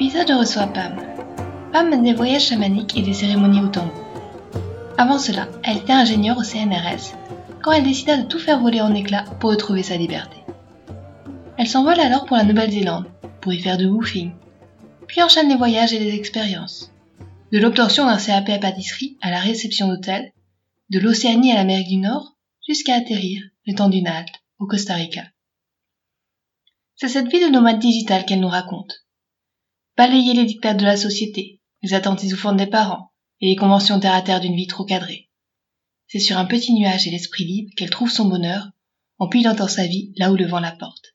Épisode, je reçois Pam. Pam mène des voyages chamaniques et des cérémonies au tambour. Avant cela, elle était ingénieure au CNRS quand elle décida de tout faire voler en éclats pour retrouver sa liberté. Elle s'envole alors pour la Nouvelle-Zélande pour y faire du woofing, puis enchaîne les voyages et les expériences. De l'obtention d'un CAP à pâtisserie à la réception d'hôtel, de l'Océanie à l'Amérique du Nord, jusqu'à atterrir, le temps d'une halte, au Costa Rica. C'est cette vie de nomade digital qu'elle nous raconte. Balayer les dictats de la société, les attentes étouffantes des parents et les conventions terre à terre d'une vie trop cadrée. C'est sur un petit nuage et l'esprit libre qu'elle trouve son bonheur en pilotant sa vie là où le vent la porte.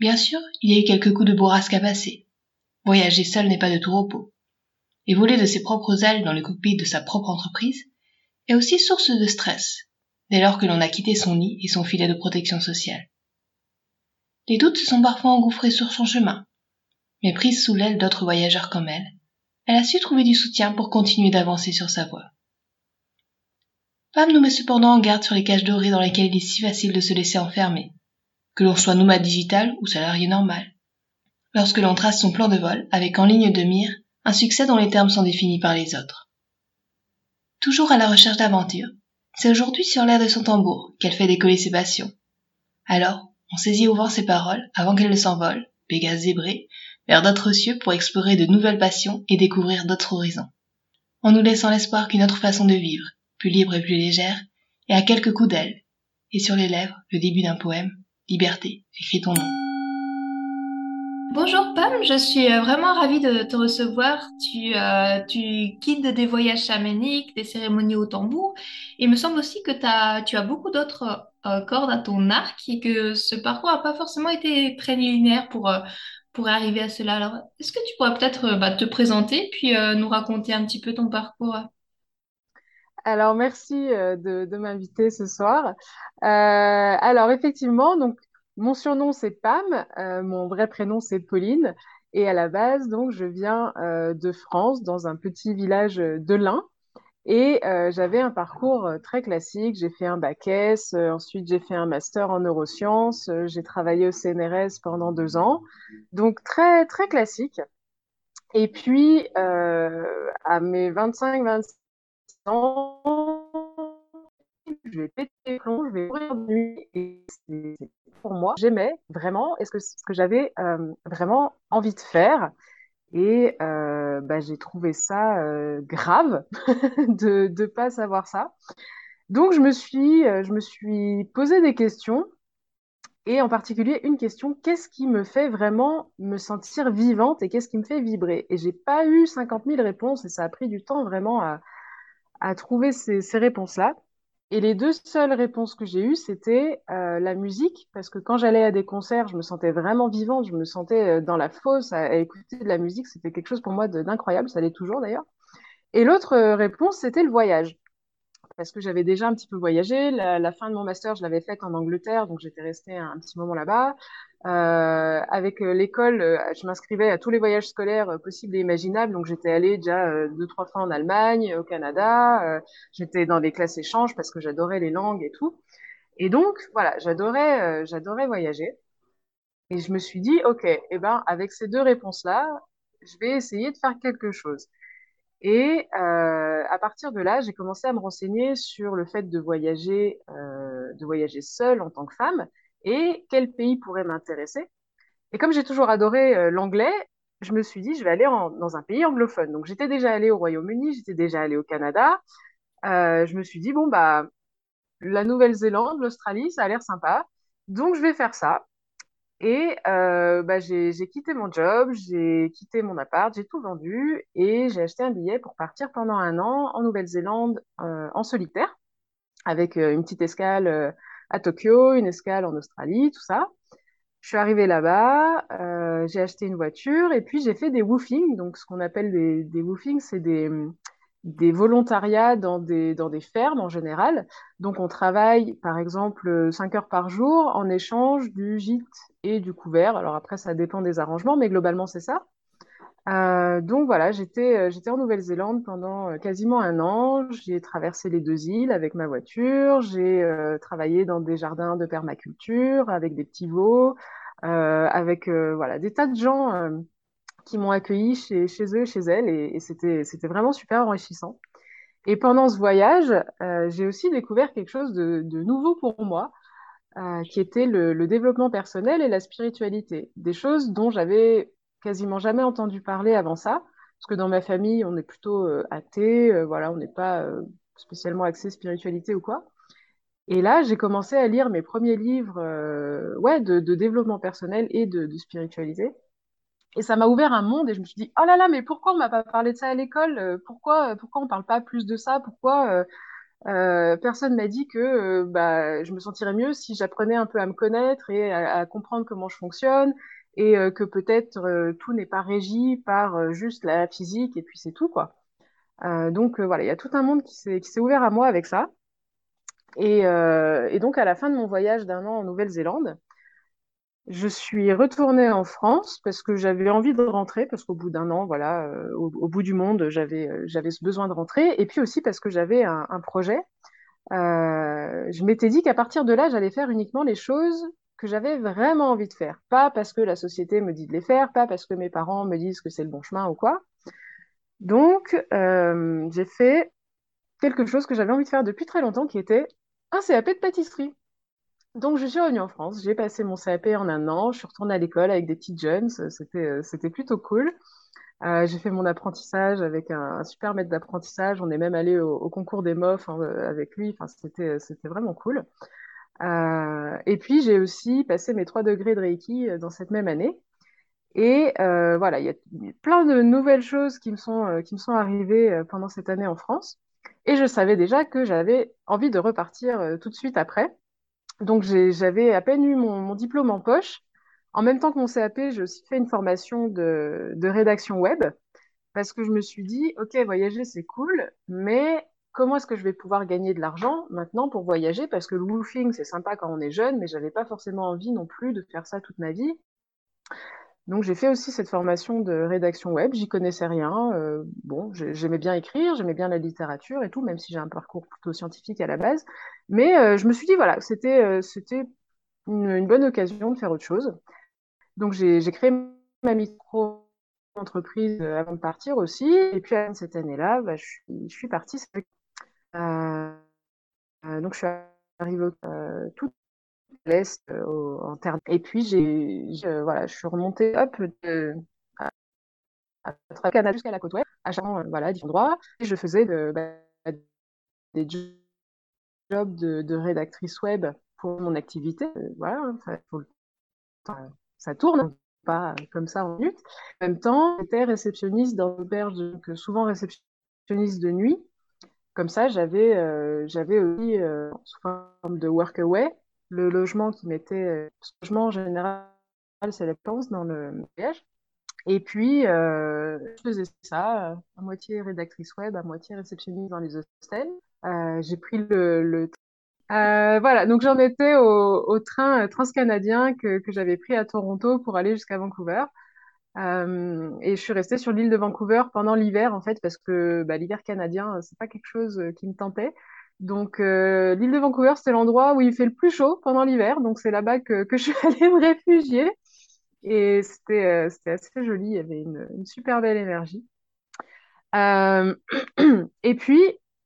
Bien sûr, il y a eu quelques coups de bourrasque à passer. Voyager seul n'est pas de tout repos. Et voler de ses propres ailes dans le cockpit de sa propre entreprise est aussi source de stress, dès lors que l'on a quitté son nid et son filet de protection sociale. Les doutes se sont parfois engouffrés sur son chemin, mais prise sous l'aile d'autres voyageurs comme elle, elle a su trouver du soutien pour continuer d'avancer sur sa voie. Pam nous met cependant en garde sur les cages dorées dans lesquelles il est si facile de se laisser enfermer, que l'on soit nomade digital ou salarié normal. Lorsque l'on trace son plan de vol avec en ligne de mire un succès dont les termes sont définis par les autres. Toujours à la recherche d'aventure, c'est aujourd'hui sur l'air de son tambour qu'elle fait décoller ses passions. Alors, on saisit au ses paroles avant qu'elles ne s'envolent, Pégase zébré, vers d'autres cieux pour explorer de nouvelles passions et découvrir d'autres horizons. En nous laissant l'espoir qu'une autre façon de vivre, plus libre et plus légère, est à quelques coups d'aile, et sur les lèvres le début d'un poème, Liberté, écrit ton nom. Bonjour Pam, je suis euh, vraiment ravie de te recevoir. Tu, euh, tu guides des voyages chamaniques, des cérémonies au tambour. Il me semble aussi que as, tu as beaucoup d'autres euh, cordes à ton arc et que ce parcours n'a pas forcément été très linéaire pour, pour arriver à cela. Alors, est-ce que tu pourrais peut-être bah, te présenter puis nous raconter un petit peu ton parcours? Alors, merci de, de m'inviter ce soir. alors, effectivement, donc mon surnom, c'est Pam. Euh, mon vrai prénom, c'est Pauline. Et à la base, donc, je viens euh, de France, dans un petit village de l'Ain. Et euh, j'avais un parcours très classique. J'ai fait un bac S, ensuite j'ai fait un master en neurosciences, j'ai travaillé au CNRS pendant deux ans. Donc très, très classique. Et puis, à mes 25-26 ans, je vais péter les plombs, je vais mourir de nuit. Et pour moi, j'aimais vraiment, et ce que, ce que j'avais euh, vraiment envie de faire. Et euh, bah, j'ai trouvé ça euh, grave de ne pas savoir ça. Donc, je me suis, je me suis posé des questions, et en particulier une question, qu'est-ce qui me fait vraiment me sentir vivante et qu'est-ce qui me fait vibrer? Et j'ai pas eu 50 000 réponses, et ça a pris du temps vraiment à, à trouver ces, ces réponses-là. Et les deux seules réponses que j'ai eues, c'était euh, la musique, parce que quand j'allais à des concerts, je me sentais vraiment vivante, je me sentais euh, dans la fosse à, écouter de la musique, c'était quelque chose pour moi d'incroyable, ça l'est toujours d'ailleurs. Et l'autre euh, réponse, c'était le voyage, parce que j'avais déjà un petit peu voyagé. La, fin de mon master, je l'avais faite en Angleterre, donc j'étais restée un, un, petit moment là-bas. Euh, avec euh, l'école, euh, je m'inscrivais à tous les voyages scolaires possibles et imaginables. Donc j'étais allée déjà deux trois fois en Allemagne, au Canada. j'étais dans des classes échanges parce que j'adorais les langues et tout. Et donc voilà, j'adorais j'adorais voyager. Et je me suis dit, ok, eh ben avec ces deux réponses-là, je vais essayer de faire quelque chose. Et euh, à partir de là, j'ai commencé à me renseigner sur le fait de voyager, euh, de voyager seule en tant que femme et quel pays pourrait m'intéresser. Et comme j'ai toujours adoré euh, l'anglais, je me suis dit, je vais aller en, dans un pays anglophone. Donc j'étais déjà allée au Royaume-Uni, j'étais déjà allée au Canada. Euh, je me suis dit, bon, bah, la Nouvelle-Zélande, l'Australie, ça a l'air sympa. Donc je vais faire ça. Et euh, bah, j'ai quitté mon job, j'ai quitté mon appart, j'ai tout vendu et j'ai acheté un billet pour partir pendant un an en Nouvelle-Zélande euh, en solitaire, avec euh, une petite escale euh, à Tokyo, une escale en Australie, tout ça. Je suis arrivée là-bas, euh, j'ai acheté une voiture et puis j'ai fait des woofings. Donc, ce qu'on appelle des, des woofings, c'est des, des volontariats dans des, dans des fermes en général. Donc, on travaille, par exemple, 5 heures par jour en échange du gîte et du couvert. Alors après, ça dépend des arrangements, mais globalement, c'est ça. Euh, donc voilà, j'étais euh, j'étais en Nouvelle-Zélande pendant euh, quasiment un an. J'ai traversé les deux îles avec ma voiture. J'ai travaillé dans des jardins de permaculture avec des petits veaux, avec voilà des tas de gens qui m'ont accueilli chez, eux, chez elles, et, et c'était vraiment super enrichissant. Et pendant ce voyage, j'ai aussi découvert quelque chose de, nouveau pour moi, qui était le, développement personnel et la spiritualité, des choses dont j'avais quasiment jamais entendu parler avant ça, parce que dans ma famille, on est plutôt euh, athée, euh, voilà, on n'est pas euh, spécialement axé spiritualité ou quoi. Et là, j'ai commencé à lire mes premiers livres euh, ouais, de, de développement personnel et de, de spiritualité. Et ça m'a ouvert un monde et je me suis dit, oh là là, mais pourquoi on m'a pas parlé de ça à l'école? Euh, Pourquoi, pourquoi on parle pas plus de ça? Pourquoi euh, euh, personne m'a dit que euh, bah, je me sentirais mieux si j'apprenais un peu à me connaître et à, comprendre comment je fonctionne et euh, que peut-être euh, tout n'est pas régi par euh, juste la physique et puis c'est tout quoi. Euh, donc euh, voilà, il y a tout un monde qui s'est ouvert à moi avec ça. Euh, et donc à la fin de mon voyage d'un an en Nouvelle-Zélande, je suis retournée en France parce que j'avais envie de rentrer, parce qu'au bout d'un an, voilà, euh, au, bout du monde, j'avais euh, j'avais ce besoin de rentrer, et puis aussi parce que j'avais un, projet euh, je m'étais dit qu'à partir de là, j'allais faire uniquement les choses que j'avais vraiment envie de faire. Pas parce que la société me dit de les faire, pas parce que mes parents me disent que c'est le bon chemin ou quoi. Donc, j'ai fait quelque chose que j'avais envie de faire depuis très longtemps, qui était un CAP de pâtisserie. Donc, je suis revenue en France, j'ai passé mon CAP en un an, je suis retournée à l'école avec des petites jeunes, c'était, euh, c'était plutôt cool. Euh, j'ai fait mon apprentissage avec un, super maître d'apprentissage, on est même allé au, concours des MOF hein, avec lui, enfin, c'était, vraiment cool. Euh, et puis, j'ai aussi passé mes trois degrés de Reiki euh, dans cette même année. Et euh, voilà, il y a plein de nouvelles choses qui me sont, euh, qui me sont arrivées euh, pendant cette année en France. Et je savais déjà que j'avais envie de repartir euh, tout de suite après. Donc, j'avais à peine eu mon, diplôme en poche. En même temps que mon CAP, j'ai aussi fait une formation de, rédaction web parce que je me suis dit, OK, voyager, c'est cool, mais comment est-ce que je vais pouvoir gagner de l'argent maintenant pour voyager? Parce que le woofing, c'est sympa quand on est jeune, mais j'avais pas forcément envie non plus de faire ça toute ma vie. Donc, j'ai fait aussi cette formation de rédaction web. J'y connaissais rien. Euh, bon, j'ai- j'aimais bien écrire, j'aimais bien la littérature et tout, même si j'ai un parcours plutôt scientifique à la base. Mais euh, je me suis dit, voilà, c'était euh, une, bonne occasion de faire autre chose. Donc, j'ai créé ma micro-entreprise avant de partir aussi. Et puis, à cette année-là, bah, je suis, je suis partie. Donc, je suis arrivée tout euh, en terre. Et puis, j'ai, voilà, je suis remontée hop, à, à Canada jusqu'à la côte ouest, à chaque euh, voilà, différents endroits. Et je faisais bah, des jobs de, rédactrice web pour mon activité. Euh, voilà, hein, ça, tourne, pas comme ça en minutes. En même temps, j'étais réceptionniste dans l'auberge, donc souvent réceptionniste de nuit. Comme ça, j'avais j'avais aussi, sous forme de workaway, le logement qui m'était... euh, le logement, en général, c'est la dans le voyage. Et puis, euh, je faisais ça, euh, à moitié rédactrice web, à moitié réceptionniste dans les hostels. J'ai pris le, voilà, donc j'en étais au, train transcanadien que, que j'avais pris à Toronto pour aller jusqu'à Vancouver. Et je suis restée sur l'île de Vancouver pendant l'hiver, en fait, parce que bah, l'hiver canadien, c'est pas quelque chose qui me tentait. Donc, euh, l'île de Vancouver, c'est l'endroit où il fait le plus chaud pendant l'hiver. Donc, c'est là-bas que, je suis allée me réfugier. Et c'était euh, c'était assez joli. Il y avait une, super belle énergie. Euh, et puis,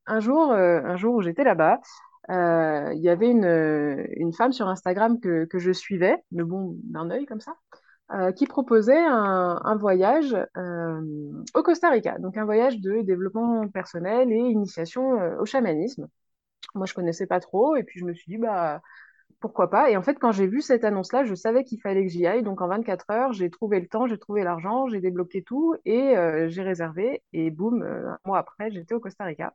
un jour, un jour où j'étais là-bas, il y avait une, femme sur Instagram que, je suivais, mais bon, d'un œil comme ça, qui proposait un, voyage au Costa Rica, donc un voyage de développement personnel et initiation au chamanisme. Moi, je connaissais pas trop, et puis je me suis dit, bah, pourquoi pas. Et en fait, quand j'ai vu cette annonce-là, je savais qu'il fallait que j'y aille. Donc, en 24 heures, j'ai trouvé le temps, j'ai trouvé l'argent, j'ai débloqué tout et euh, j'ai réservé. Et boum, euh, un mois après, j'étais au Costa Rica.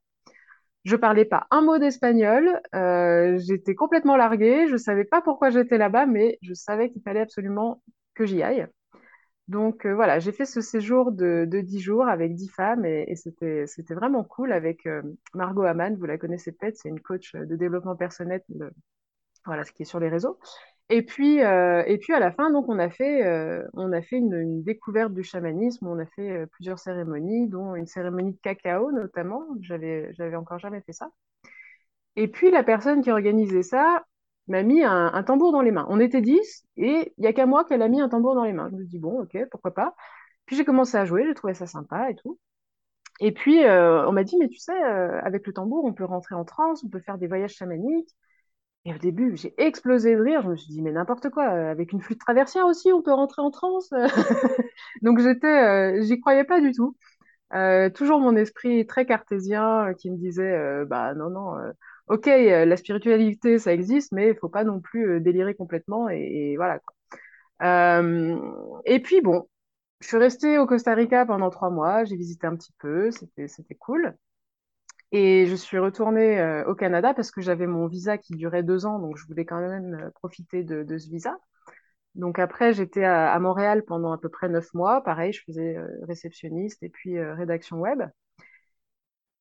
Je parlais pas un mot d'espagnol. euh, j'étais complètement larguée. Je savais pas pourquoi j'étais là-bas, mais je savais qu'il fallait absolument que j'y aille. Donc euh, voilà, j'ai fait ce séjour de, de 10 jours avec 10 femmes et, c'était, c'était vraiment cool avec euh, Margot Hamann, vous la connaissez peut-être, c'est une coach de développement personnel, voilà, ce qui est sur les réseaux. Et puis, euh, et puis à la fin, donc on a fait, euh, on a fait une, une découverte du chamanisme, on a fait euh, plusieurs cérémonies, dont une cérémonie de cacao notamment, j'avais, j'avais encore jamais fait ça. Et puis la personne qui organisait ça m'a mis un, tambour dans les mains. On était 10 et il y a qu'à moi qu'elle a mis un tambour dans les mains. Je me dis bon, ok, pourquoi pas. Puis j'ai commencé à jouer, j'ai trouvé ça sympa et tout. Et puis euh, on m'a dit mais tu sais, euh, avec le tambour, on peut rentrer en transe, on peut faire des voyages chamaniques. Et au début, j'ai explosé de rire. Je me suis dit mais n'importe quoi, euh, avec une flûte traversière aussi, on peut rentrer en transe. Donc j'étais, j'y croyais pas du tout. Toujours mon esprit très cartésien qui me disait bah non non ok euh, la spiritualité ça existe mais il faut pas non plus euh, délirer complètement et, voilà. Euh, et puis bon je suis restée au Costa Rica pendant trois mois j'ai visité un petit peu c'était cool et je suis retournée au Canada parce que j'avais mon visa qui durait deux ans donc je voulais quand même profiter de, ce visa donc après, j'étais à, Montréal pendant à peu près neuf mois. Pareil, je faisais réceptionniste et puis rédaction web.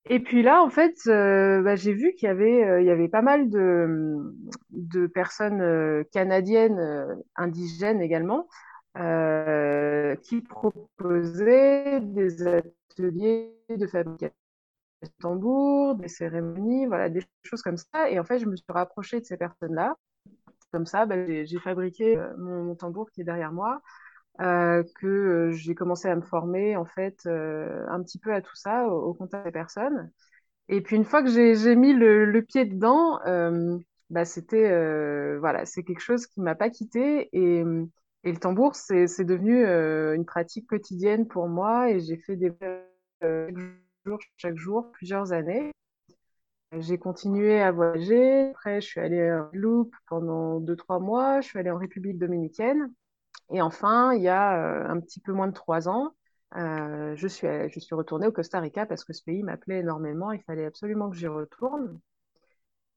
Et puis là, en fait, euh, bah, j'ai vu qu'il y avait, euh, pas mal de, personnes euh, canadiennes, indigènes également, qui proposaient des ateliers de fabrication de tambours, des cérémonies, voilà, des choses comme ça. Et en fait, je me suis rapprochée de ces personnes-là. Comme ça, bah, j'ai fabriqué mon tambour qui est derrière moi euh, que euh, j'ai commencé à me former en fait euh, un petit peu à tout ça au, contact des personnes. Et puis une fois que j'ai mis le, pied dedans, bah c'était voilà, c'est quelque chose qui m'a pas quitté et, et le tambour c'est devenu une pratique quotidienne pour moi et j'ai fait des chaque jour chaque jour plusieurs années. J'ai continué à voyager. Après, je suis allée en Guadeloupe pendant deux, trois mois. Je suis allée en République dominicaine. Et enfin, il y a euh, un petit peu moins de trois ans, euh, je suis, retournée au Costa Rica parce que ce pays m'appelait énormément. Il fallait absolument que j'y retourne.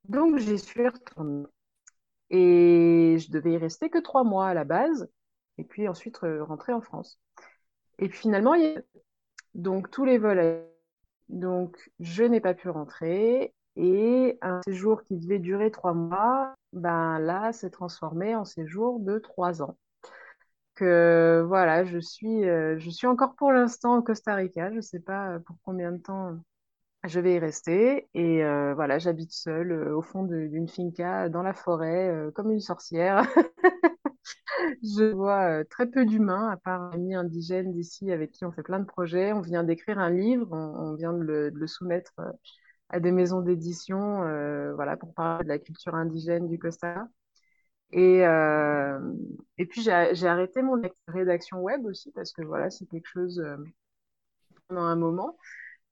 Donc, j'y suis retournée. Et je devais y rester que trois mois à la base. Et puis ensuite, euh, rentrer en France. Et puis finalement, il y a... donc tous les vols. Donc, je n'ai pas pu rentrer. Et un séjour qui devait durer trois mois, ben là, s'est transformé en séjour de trois ans. Que voilà, je suis, euh, encore pour l'instant au Costa Rica. Je ne sais pas euh, pour combien de temps je vais y rester. Et euh, voilà, j'habite seule euh, au fond d'une finca dans la forêt, euh, comme une sorcière. Je vois euh, très peu d'humains, à part un ami indigène d'ici avec qui on fait plein de projets. On vient d'écrire un livre, on, vient de le, soumettre euh, à des maisons d'édition, euh, voilà, pour parler de la culture indigène du Costa. Et, euh, et puis j'ai arrêté mon rédaction web aussi parce que voilà, c'est quelque chose euh, pendant un moment.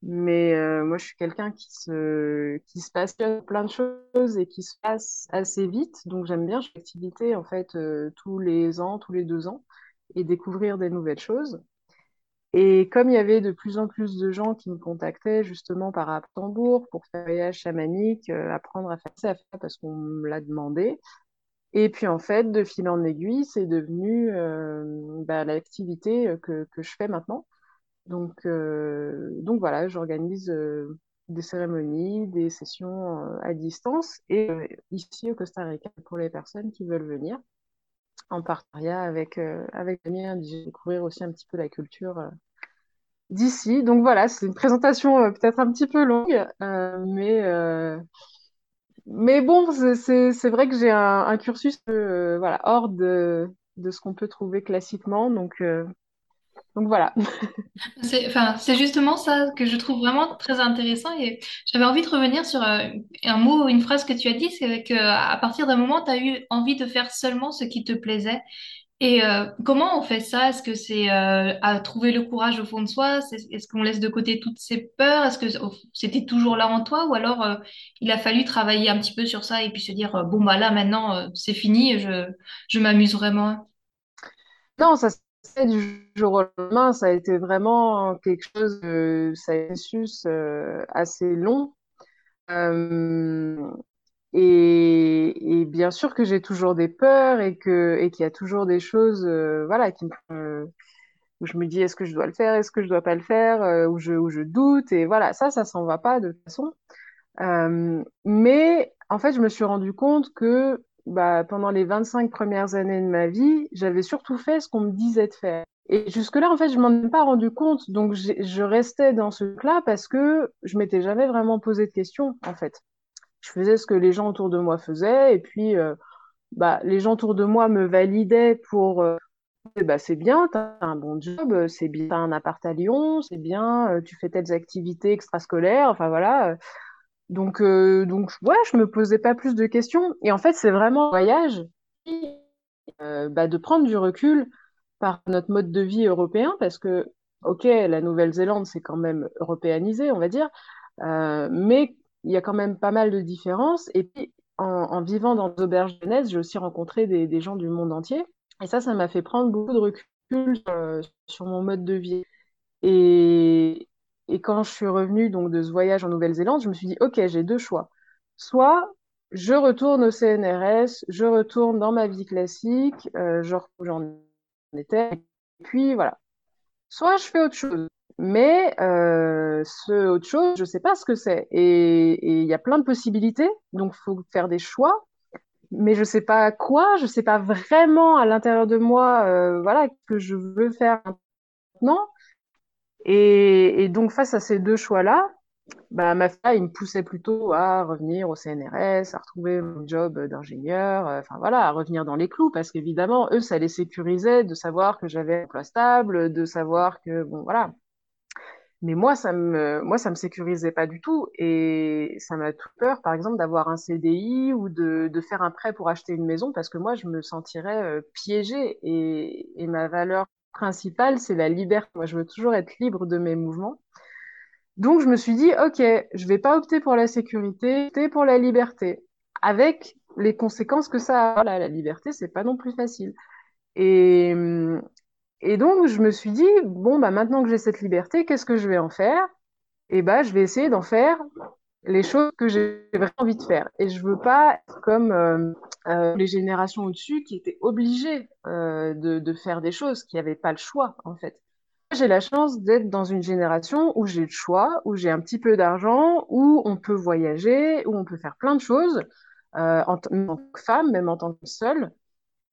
Mais euh, moi, je suis quelqu'un qui se, qui se passionne plein de choses et qui se passe assez vite. Donc j'aime bien chaque activité en fait euh, tous les ans, tous les deux ans et découvrir des nouvelles choses. Et comme il y avait de plus en plus de gens qui me contactaient justement par Tambour pour faire voyage chamanique, apprendre à faire ça parce qu'on me l'a demandé, et puis en fait, de fil en aiguille, c'est devenu euh, bah, l'activité euh, que, que je fais maintenant. Donc, euh, donc voilà, j'organise euh, des cérémonies, des sessions à distance et ici au Costa Rica pour les personnes qui veulent venir en partenariat avec, avec découvrir aussi un petit peu la culture d'ici. Donc voilà, c'est une présentation peut-être un petit peu longue, mais, mais bon, c'est vrai que j'ai un, cursus euh, voilà, hors de, de ce qu'on peut trouver classiquement. Donc, euh, donc voilà. C'est, justement ça que je trouve vraiment très intéressant et j'avais envie de revenir sur euh, un mot, une phrase que tu as dit, c'est que à partir d'un moment, tu as eu envie de faire seulement ce qui te plaisait. Et euh, comment on fait ça? Est-ce que c'est euh, à trouver le courage au fond de soi? C'est- Est-ce qu'on laisse de côté toutes ces peurs? Est-ce que c'était toujours là en toi? Ou alors euh, il a fallu travailler un petit peu sur ça et puis se dire, bon, bah là, maintenant, c'est fini, je, je m'amuse vraiment. Non, ça fait du jour au lendemain. Ça a été vraiment quelque chose de, ça a été assez long. Et, bien sûr que j'ai toujours des peurs et et qu'il y a toujours des choses euh, voilà qui me, où je me dis est-ce que je dois le faire, est-ce que je dois pas le faire, euh, où je je doute et voilà ça ça s'en va pas de toute façon. Euh, mais en fait je me suis rendu compte que bah, pendant les 25 premières années de ma vie, j'avais surtout fait ce qu'on me disait de faire. Et jusque-là, en fait, je m'en ai pas rendu compte. Donc, je restais dans ce truc-là parce que je m'étais jamais vraiment posé de questions, en fait. Je faisais ce que les gens autour de moi faisaient. Et puis, euh, bah, les gens autour de moi me validaient pour euh, bah, c'est bien, tu as un bon job, c'est bien, un appart à Lyon, c'est bien, euh, tu fais telles activités extrascolaires. Enfin, voilà. Donc, euh, donc, ouais, je me posais pas plus de questions. Et en fait, c'est vraiment un voyage euh, bah, de prendre du recul par notre mode de vie européen, parce que, ok, la Nouvelle-Zélande, c'est quand même européanisé, on va dire, euh, mais il y a quand même pas mal de différences. Et puis, en, vivant dans des auberges jeunesse, j'ai aussi rencontré des, gens du monde entier. Et ça, ça m'a fait prendre beaucoup de recul euh, sur mon mode de vie. Et, quand je suis revenue donc de ce voyage en Nouvelle-Zélande, je me suis dit, OK, j'ai deux choix. Soit je retourne au CNRS, je retourne dans ma vie classique, euh, genre j'en étais, et puis voilà. Soit je fais autre chose. Mais euh, ce autre chose, je sais pas ce que c'est. Et il y a plein de possibilités, donc il faut faire des choix. Mais je sais pas quoi, je sais pas vraiment à l'intérieur de moi, euh, voilà, que je veux faire maintenant. Et, donc, face à ces deux choix-là, bah, ma fille, il me poussait plutôt à revenir au CNRS, à retrouver mon job d'ingénieur, euh, enfin voilà, à revenir dans les clous, parce qu'évidemment, eux, ça les sécurisait de savoir que j'avais un emploi stable, de savoir que, bon, voilà. Mais moi, ça me, moi, ça me sécurisait pas du tout, et ça m'a tout peur, par exemple, d'avoir un CDI ou de, de faire un prêt pour acheter une maison, parce que moi, je me sentirais euh, piégée, et, et ma valeur principale, c'est la liberté. Moi, je veux toujours être libre de mes mouvements. Donc, je me suis dit, OK, je vais pas opter pour la sécurité, opter pour la liberté, avec les conséquences que ça a. Voilà, la liberté, c'est pas non plus facile. Et, et donc, je me suis dit, bon, bah, maintenant que j'ai cette liberté, qu'est-ce que je vais en faire? Et bah, je vais essayer d'en faire les choses que j'ai vraiment envie de faire. Et je veux pas être comme euh, euh, les générations au-dessus qui étaient obligées euh, de, faire des choses, qui n'avaient pas le choix, en fait. J'ai la chance d'être dans une génération où j'ai le choix, où j'ai un petit peu d'argent, où on peut voyager, où on peut faire plein de choses, en tant que femme, même en tant que seule.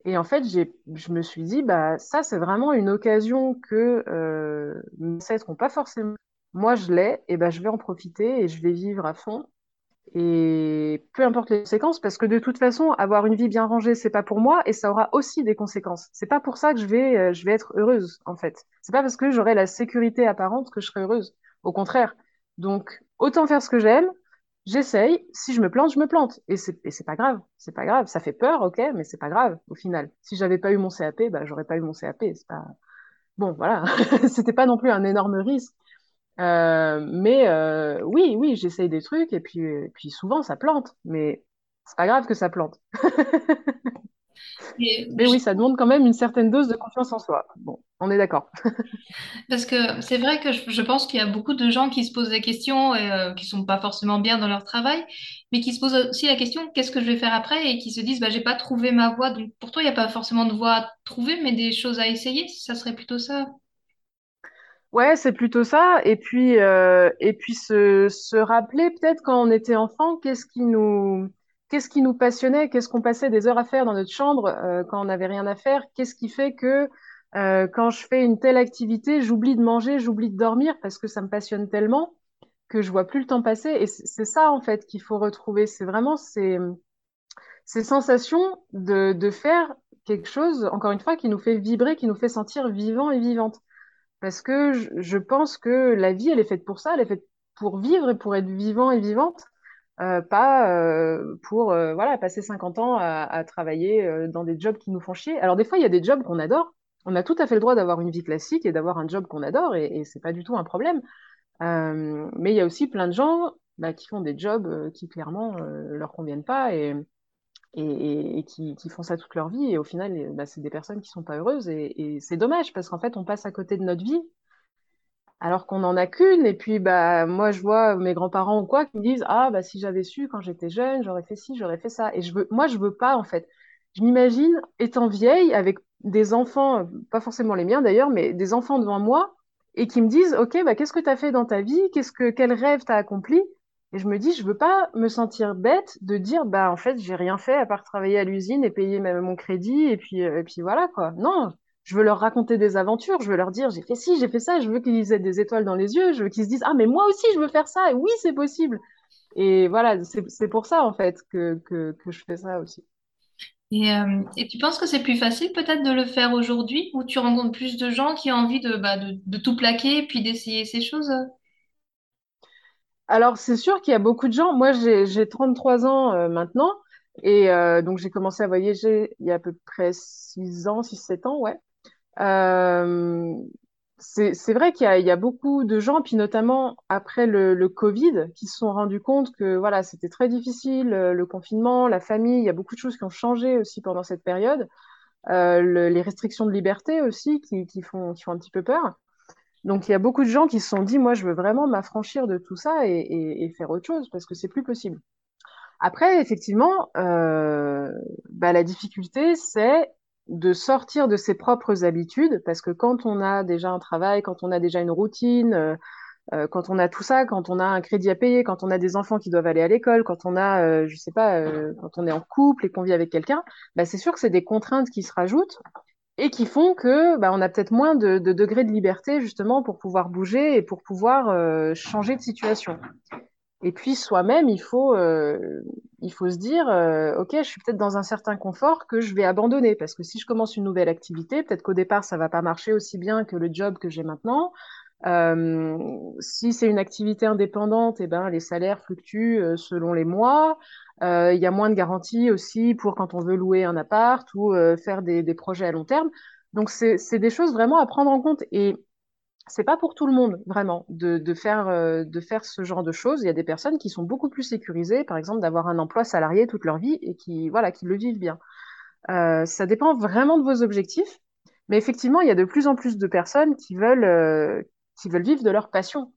Et en fait, je me suis dit, bah, ça, c'est vraiment une occasion que euh, mes ancêtres n'ont pas forcément moi je l'ai, et ben je vais en profiter et je vais vivre à fond. Et peu importe les conséquences, parce que de toute façon, avoir une vie bien rangée, c'est pas pour moi, et ça aura aussi des conséquences. C'est pas pour ça que je vais, euh, je vais être heureuse, en fait. C'est pas parce que j'aurai la sécurité apparente que je serai heureuse. Au contraire. Donc, autant faire ce que j'aime, j'essaye. Si je me plante, je me plante. Et c'est, pas grave. C'est pas grave. Ça fait peur, ok, mais c'est pas grave, au final. Si j'avais pas eu mon CAP, bah, j'aurais pas eu mon CAP. C'est pas, bon, voilà. C'était pas non plus un énorme risque. Euh, mais euh, oui, oui, j'essaye des trucs et puis, et puis souvent ça plante, mais c'est pas grave que ça plante. Et Mais oui, ça demande quand même une certaine dose de confiance en soi. Bon, on est d'accord. Parce que c'est vrai que je, je pense qu'il y a beaucoup de gens qui se posent des questions et euh, qui sont pas forcément bien dans leur travail, mais qui se posent aussi la question qu'est-ce que je vais faire après et qui se disent bah j'ai pas trouvé ma voie. Donc pour toi, il n'y a pas forcément de voie à trouver, mais des choses à essayer. Ça serait plutôt ça. Ouais, c'est plutôt ça. Et puis, euh, et puis se, se rappeler peut-être quand on était enfant, qu'est-ce qui nous, qu'est-ce qui nous passionnait, qu'est-ce qu'on passait des heures à faire dans notre chambre euh, quand on n'avait rien à faire, qu'est-ce qui fait que euh, quand je fais une telle activité, j'oublie de manger, j'oublie de dormir? Parce que ça me passionne tellement que je vois plus le temps passer. Et c'est ça en fait qu'il faut retrouver. C'est vraiment ces, sensations de, de faire quelque chose, encore une fois, qui nous fait vibrer, qui nous fait sentir vivant et vivante. Parce que je, je pense que la vie, elle est faite pour ça, elle est faite pour vivre et pour être vivant et vivante, euh, pas euh, pour euh, voilà, passer 50 ans à, travailler dans des jobs qui nous font chier. Alors des fois, il y a des jobs qu'on adore. On a tout à fait le droit d'avoir une vie classique et d'avoir un job qu'on adore, et, et c'est pas du tout un problème. Mais il y a aussi plein de gens bah, qui font des jobs qui clairement leur conviennent pas et, et, qui, font ça toute leur vie. Et au final, bah, c'est des personnes qui sont pas heureuses et c'est dommage parce qu'en fait, on passe à côté de notre vie alors qu'on n'en a qu'une. Et puis, bah, moi, je vois mes grands-parents ou quoi qui me disent, ah, bah, si j'avais su quand j'étais jeune, j'aurais fait ci, j'aurais fait ça. Et je veux, moi, je veux pas, en fait. Je m'imagine étant vieille avec des enfants, pas forcément les miens d'ailleurs, mais des enfants devant moi et qui me disent, OK, bah, qu'est-ce que tu as fait dans ta vie? Qu'est-ce que, quel rêve tu as accompli? Et je me dis, je veux pas me sentir bête de dire, bah, en fait, j'ai rien fait à part travailler à l'usine et payer même mon crédit et puis, euh, et puis voilà, quoi. Non, je veux leur raconter des aventures, je veux leur dire, j'ai fait ci, j'ai fait ça, je veux qu'ils aient des étoiles dans les yeux, je veux qu'ils se disent, ah, mais moi aussi, je veux faire ça, et oui, c'est possible. Et voilà, c'est pour ça, en fait, que, que, que je fais ça aussi. Et, euh, et tu penses que c'est plus facile peut-être de le faire aujourd'hui, où tu rencontres plus de gens qui ont envie de, bah, de, de tout plaquer et puis d'essayer ces choses? Alors, c'est sûr qu'il y a beaucoup de gens. Moi, j'ai j'ai 33 ans euh, maintenant. Et euh, donc, j'ai commencé à voyager il y a à peu près 6 ans, six sept ans, ouais. Euh, c'est vrai qu'il y a, beaucoup de gens, puis notamment après le, Covid, qui se sont rendus compte que voilà, c'était très difficile, euh, le confinement, la famille, il y a beaucoup de choses qui ont changé aussi pendant cette période. Euh, le- les restrictions de liberté aussi qui, font, qui font un petit peu peur. Donc, il y a beaucoup de gens qui se sont dit, moi, je veux vraiment m'affranchir de tout ça et, faire autre chose parce que c'est plus possible. Après, effectivement, bah, la difficulté, c'est de sortir de ses propres habitudes parce que quand on a déjà un travail, quand on a déjà une routine, euh, euh, quand on a tout ça, quand on a un crédit à payer, quand on a des enfants qui doivent aller à l'école, quand on a, euh, je sais pas, quand on est en couple et qu'on vit avec quelqu'un, bah, c'est sûr que c'est des contraintes qui se rajoutent et qui font que bah, on a peut-être moins de, de degrés de liberté justement pour pouvoir bouger et pour pouvoir changer de situation. Et puis soi-même, il faut, euh, il faut se dire, euh, ok, je suis peut-être dans un certain confort que je vais abandonner parce que si je commence une nouvelle activité, peut-être qu'au départ ça va pas marcher aussi bien que le job que j'ai maintenant. Euh, si c'est une activité indépendante, eh ben les salaires fluctuent selon les mois. Il y a moins de garanties aussi pour quand on veut louer un appart ou faire des, projets à long terme. Donc c'est des choses vraiment à prendre en compte c'est pas pour tout le monde, vraiment, de, faire, euh, de faire ce genre de choses. Il y a des personnes qui sont beaucoup plus sécurisées, par exemple, d'avoir un emploi salarié toute leur vie et qui, voilà, qui le vivent bien. Euh, ça dépend vraiment de vos objectifs, mais effectivement, il y a de plus en plus de personnes qui veulent, euh, qui veulent vivre de leur passion.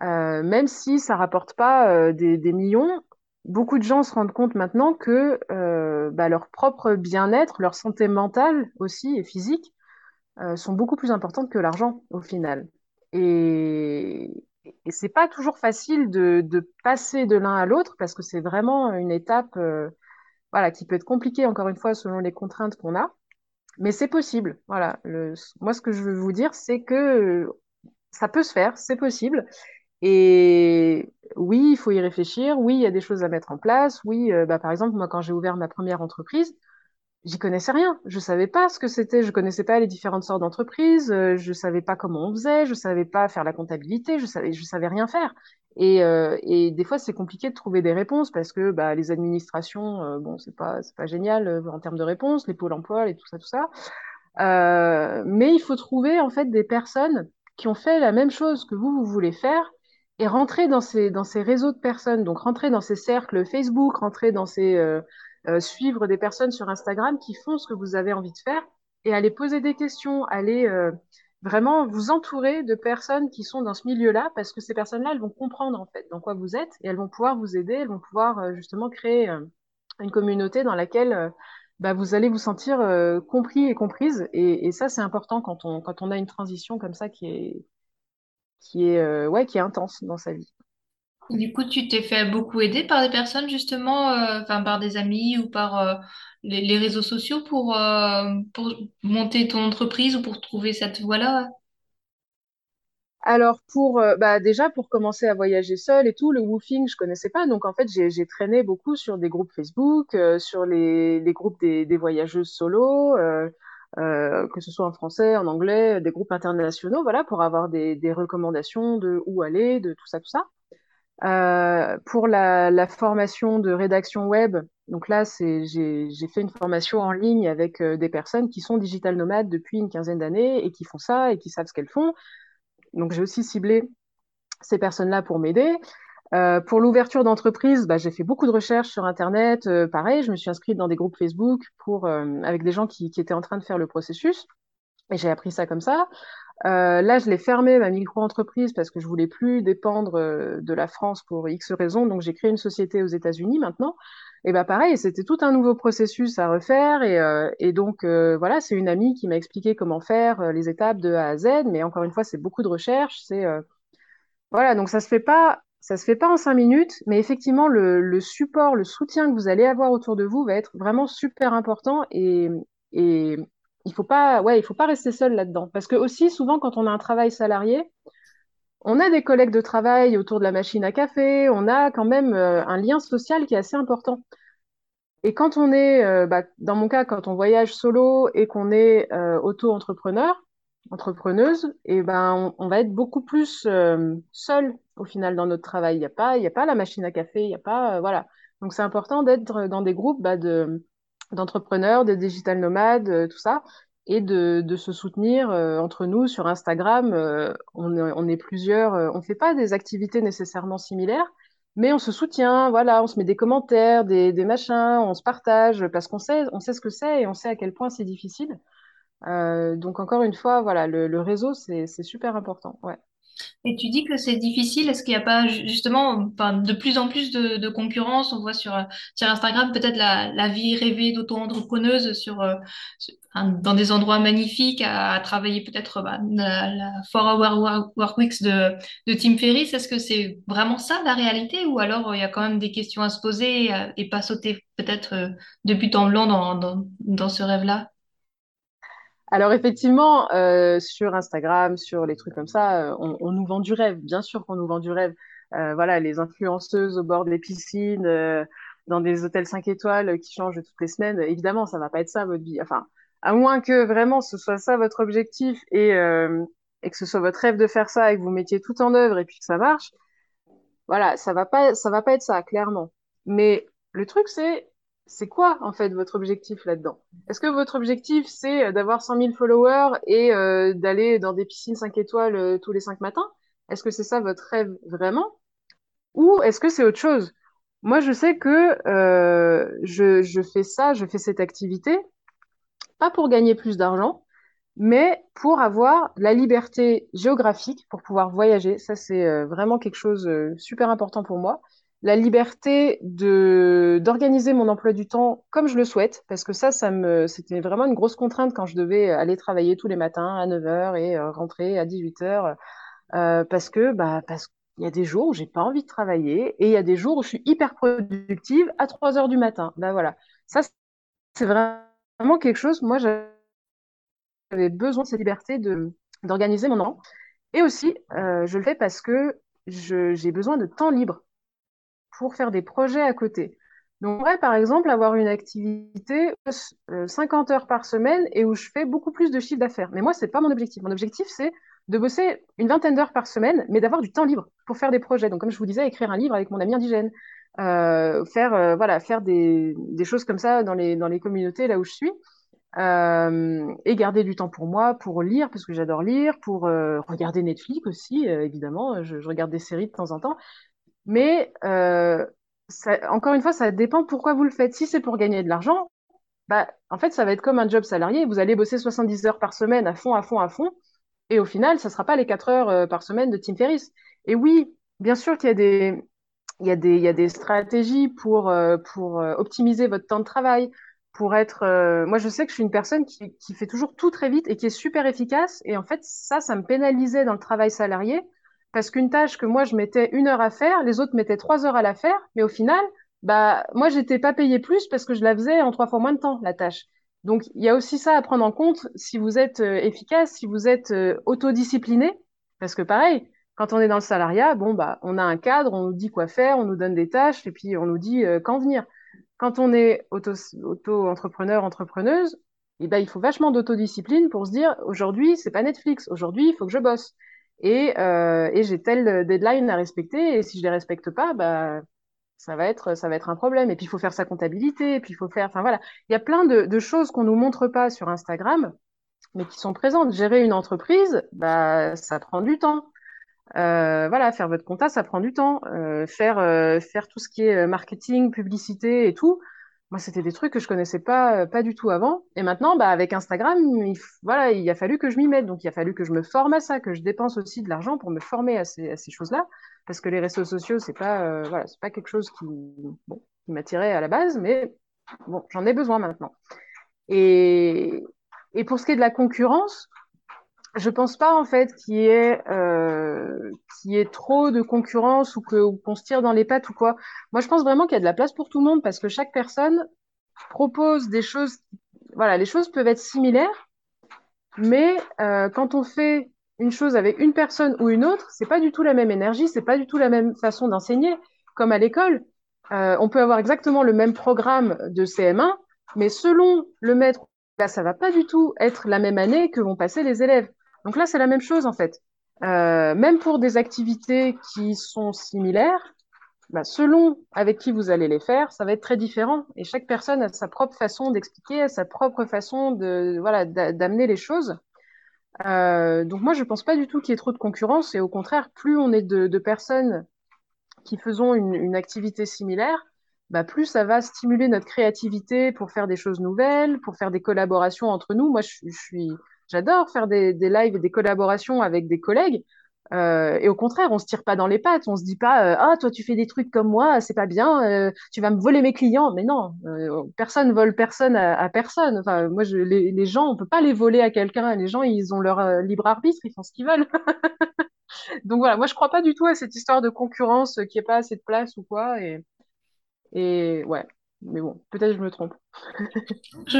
Même si ça rapporte pas des, millions, beaucoup de gens se rendent compte maintenant que bah, leur propre bien-être, leur santé mentale aussi et physique, euh, sont beaucoup plus importantes que l'argent au final. Et, et c'est pas toujours facile de, passer de l'un à l'autre parce que c'est vraiment une étape euh, voilà, qui peut être compliquée encore une fois selon les contraintes qu'on a. Mais c'est possible. Voilà. Moi, ce que je veux vous dire, c'est que euh, ça peut se faire, c'est possible. Et oui, il faut y réfléchir. Oui, il y a des choses à mettre en place. Oui, bah, par exemple, moi, quand j'ai ouvert ma première entreprise, J'y connaissais rien. Je savais pas ce que c'était. Je connaissais pas les différentes sortes d'entreprises. euh, je savais pas comment on faisait. Je savais pas faire la comptabilité. Je savais, je savais rien faire. Et, euh, et des fois, c'est compliqué de trouver des réponses parce que bah, les administrations, euh, bon, c'est pas, c'est pas génial euh, en termes de réponses, les pôles emploi et tout ça, tout ça. Euh, mais il faut trouver en fait des personnes qui ont fait la même chose que vous, vous voulez faire et rentrer dans ces, dans ces réseaux de personnes. Donc rentrer dans ces cercles Facebook, rentrer dans ces, euh, suivre des personnes sur Instagram qui font ce que vous avez envie de faire et aller poser des questions, aller euh, vraiment vous entourer de personnes qui sont dans ce milieu-là parce que ces personnes-là, elles vont comprendre en fait dans quoi vous êtes et elles vont pouvoir vous aider, elles vont pouvoir euh, justement créer une communauté dans laquelle bah, vous allez vous sentir compris et comprise. Et, et ça, c'est important quand on, quand on a une transition comme ça qui est, qui est, ouais, qui est intense dans sa vie. Du coup, tu t'es fait beaucoup aider par des personnes justement, euh, enfin par des amis ou par euh, les, réseaux sociaux pour, euh, pour monter ton entreprise ou pour trouver cette voie-là? Alors pour bah déjà pour commencer à voyager seul et tout, le woofing je connaissais pas donc en fait j'ai traîné beaucoup sur des groupes Facebook, sur les, les groupes des, des voyageuses solo, que ce soit en français, en anglais, des groupes internationaux, voilà pour avoir des, des recommandations de où aller, de tout ça tout ça. Euh, pour la, formation de rédaction web, donc là j'ai fait une formation en ligne avec euh, des personnes qui sont digital nomades depuis une quinzaine d'années et qui font ça et qui savent ce qu'elles font. Donc, j'ai aussi ciblé ces personnes-là pour m'aider. Euh, pour l'ouverture d'entreprise, bah, j'ai fait beaucoup de recherches sur Internet. Pareil, je me suis inscrite dans des groupes Facebook avec des gens qui, qui étaient en train de faire le processus. Et j'ai appris ça comme ça. Euh, là, je l'ai fermé, ma micro-entreprise, parce que je voulais plus dépendre euh, de la France pour X raisons. Donc, j'ai créé une société aux États-Unis maintenant. Et bah pareil, c'était tout un nouveau processus à refaire. Et, euh, et donc, euh, voilà, c'est une amie qui m'a expliqué comment faire euh, les étapes de A à Z. Mais encore une fois, c'est beaucoup de recherche. C'est euh, voilà, donc ça se fait pas, ça se fait pas en cinq minutes. Mais effectivement, le, le support, le soutien que vous allez avoir autour de vous va être vraiment super important. Et, et il faut pas, ouais, il faut pas rester seul là-dedans. Parce que aussi, souvent, quand on a un travail salarié, on a des collègues de travail autour de la machine à café, on a quand même euh, un lien social qui est assez important. Et quand on est, euh, bah, dans mon cas, quand on voyage solo et qu'on est euh, auto-entrepreneur, entrepreneuse, et ben, on, va être beaucoup plus seul au final dans notre travail. Il n'y a pas, il a pas la machine à café, il n'y a pas, voilà. Donc c'est important d'être dans des groupes bah, de, d'entrepreneurs, de digital nomades, euh, tout ça, et de, de se soutenir euh, entre nous sur Instagram. euh, on, est- on est plusieurs, on ne fait pas des activités nécessairement similaires, mais on se soutient, voilà, on se met des commentaires, des, des machins, on se partage parce qu'on sait, on sait ce que c'est et on sait à quel point c'est difficile. Donc encore une fois, voilà, le, le réseau, c'est, c'est super important. Ouais. Et tu dis que c'est difficile. Est-ce qu'il n'y a pas ju- justement enfin, de plus en plus de, concurrence? On voit sur, Instagram peut-être la, vie rêvée d'auto-entrepreneuse euh, dans des endroits magnifiques à, travailler peut-être bah, la, la 4 Hour Work Work Weeks de, de Tim Ferriss. Est-ce que c'est vraiment ça la réalité? Ou alors il y a quand même des questions à se poser et, euh, pas sauter peut-être euh, de but en blanc dans ce rêve-là? Alors effectivement, euh, sur Instagram, sur les trucs comme ça, euh, on, on nous vend du rêve. Bien sûr qu'on nous vend du rêve. Euh, voilà, les influenceuses au bord des piscines, euh, dans des hôtels 5 étoiles euh, qui changent toutes les semaines. Évidemment, ça va pas être ça votre vie. Enfin, à moins que vraiment ce soit ça votre objectif et, et que ce soit votre rêve de faire ça et que vous mettiez tout en œuvre et puis que ça marche. Voilà, ça va pas, ça va pas être ça, clairement. Mais le truc, c'est, c'est quoi, en fait, votre objectif là-dedans? Est-ce que votre objectif, c'est euh, d'avoir 100 000 followers et euh, d'aller dans des piscines 5 étoiles euh, tous les 5 matins? Est-ce que c'est ça votre rêve vraiment? Ou est-ce que c'est autre chose? Moi, je sais que je, je fais ça, je fais cette activité, pas pour gagner plus d'argent, mais pour avoir la liberté géographique, pour pouvoir voyager, ça c'est vraiment quelque chose super important pour moi. La liberté d'organiser mon emploi du temps comme je le souhaite, parce que ça, ça c'était vraiment une grosse contrainte quand je devais aller travailler tous les matins à 9 heures et euh, rentrer à 18 heures, euh, parce que bah parce qu'il y a des jours où j'ai pas envie de travailler et il y a des jours où je suis hyper productive à 3 heures du matin. Ben voilà, ça c'est vraiment quelque chose. Moi, j'avais besoin de cette liberté d'organiser mon temps. Et aussi, euh, je le fais parce que j'ai besoin de temps libre pour faire des projets à côté. Donc, on par exemple, avoir une activité euh, 50 heures par semaine et où je fais beaucoup plus de chiffre d'affaires. Mais moi, c'est pas mon objectif. Mon objectif, c'est de bosser une vingtaine d'heures par semaine, mais d'avoir du temps libre pour faire des projets. Donc, comme je vous disais, écrire un livre avec mon ami indigène, euh, faire, euh, voilà, faire des, choses comme ça dans les, dans les communautés là où je suis. Euh, et garder du temps pour moi, pour lire, parce que j'adore lire, pour euh, regarder Netflix aussi, euh, évidemment. Je regarde des séries de temps en temps. Mais euh, encore une fois, ça dépend pourquoi vous le faites. Si c'est pour gagner de l'argent, bah, en fait, ça va être comme un job salarié. Vous allez bosser 70 heures par semaine à fond, à fond, à fond. Et au final, ça sera pas les 4 heures euh, par semaine de Tim Ferriss. Et oui, bien sûr qu'il y a des, il y a des, il y a des stratégies pour, euh, pour optimiser votre temps de travail, pour être... Moi, je sais que je suis une personne qui, qui fait toujours tout très vite et qui est super efficace. Et en fait, ça, ça me pénalisait dans le travail salarié parce qu'une tâche que moi, je mettais une heure à faire, les autres mettaient trois heures à la faire. Mais au final, bah, moi, j'étais pas payée plus parce que je la faisais en trois fois moins de temps, la tâche. Donc, il y a aussi ça à prendre en compte si vous êtes euh, efficace, si vous êtes euh, autodiscipliné. Parce que pareil, quand on est dans le salariat, bon, bah, on a un cadre, on nous dit quoi faire, on nous donne des tâches et puis on nous dit euh, quand venir. Quand on est auto, auto-entrepreneur, entrepreneuse, eh ben, il faut vachement d'autodiscipline pour se dire aujourd'hui, c'est pas Netflix, aujourd'hui, il faut que je bosse. Et, euh, et j'ai tel deadline à respecter, et si je les respecte pas, bah, ça va être, ça va être un problème. Et puis, il faut faire sa comptabilité, et puis il faut faire, enfin voilà. Il y a plein de, choses qu'on nous montre pas sur Instagram, mais qui sont présentes. Gérer une entreprise, bah, ça prend du temps. Euh, voilà, faire votre compta, ça prend du temps. Euh, faire, faire tout ce qui est marketing, publicité et tout, Moi, c'était des trucs que je connaissais pas, euh, pas du tout avant. Et maintenant, bah, avec Instagram, il, voilà, il a fallu que je m'y mette. Donc, il a fallu que je me forme à ça, que je dépense aussi de l'argent pour me former à ces, à ces choses-là. Parce que les réseaux sociaux, c'est pas, euh, voilà, c'est pas quelque chose qui, bon, qui m'attirait à la base, mais bon, j'en ai besoin maintenant. Et, et pour ce qui est de la concurrence, je pense pas en fait qu'il y ait euh, qu'il y ait trop de concurrence ou que qu'on se tire dans les pattes ou quoi. Moi, je pense vraiment qu'il y a de la place pour tout le monde parce que chaque personne propose des choses. Voilà, les choses peuvent être similaires, mais euh, quand on fait une chose avec une personne ou une autre, c'est pas du tout la même énergie, c'est pas du tout la même façon d'enseigner. Comme à l'école, euh, on peut avoir exactement le même programme de CM1, mais selon le maître, là, ça va pas du tout être la même année que vont passer les élèves. Donc là, c'est la même chose en fait. Euh, même pour des activités qui sont similaires, bah, selon avec qui vous allez les faire, ça va être très différent. Et chaque personne a sa propre façon d'expliquer, sa propre façon de voilà d'amener les choses. Euh, donc moi, je pense pas du tout qu'il y ait trop de concurrence. Et au contraire, plus on est de, personnes qui faisons une, activité similaire, bah, plus ça va stimuler notre créativité pour faire des choses nouvelles, pour faire des collaborations entre nous. Moi, je suis, j'adore faire des, des lives et des collaborations avec des collègues. Euh, et au contraire, on se tire pas dans les pattes. On se dit pas, euh, ah toi tu fais des trucs comme moi, c'est pas bien, euh, tu vas me voler mes clients. Mais non, euh, personne vole personne à, personne. Enfin, moi, je, les, les, gens, on peut pas les voler à quelqu'un. Les gens, ils ont leur euh, libre arbitre, ils font ce qu'ils veulent. Donc voilà, moi je crois pas du tout à cette histoire de concurrence qui est pas assez de place ou quoi. Et, et ouais, mais bon, peut-être je me trompe. je...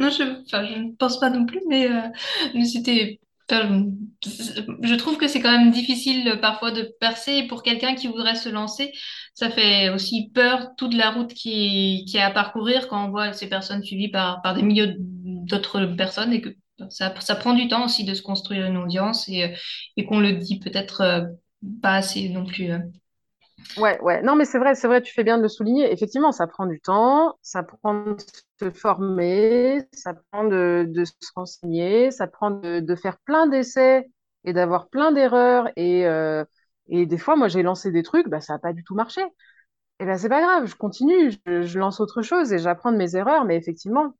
Non, je... Enfin, je ne pense pas non plus, mais, euh, mais je trouve que c'est quand même difficile euh, parfois de percer. Et pour quelqu'un qui voudrait se lancer, ça fait aussi peur toute la route qui, qui est à parcourir quand on voit ces personnes suivies par, par des milliers d'autres personnes et que ça, ça prend du temps aussi de se construire une audience et, euh, et qu'on le dit peut-être euh, pas assez non plus. Ouais, ouais. Non, mais c'est vrai, c'est vrai, tu fais bien de le souligner. Effectivement, ça prend du temps, ça prend de se former, ça prend de, de se renseigner, ça prend de, de faire plein d'essais et d'avoir plein d'erreurs. Et, euh, et des fois, moi, j'ai lancé des trucs, bah, ça n'a pas du tout marché. Et ben, c'est pas grave, je continue, je, je lance autre chose et j'apprends de mes erreurs. Mais effectivement,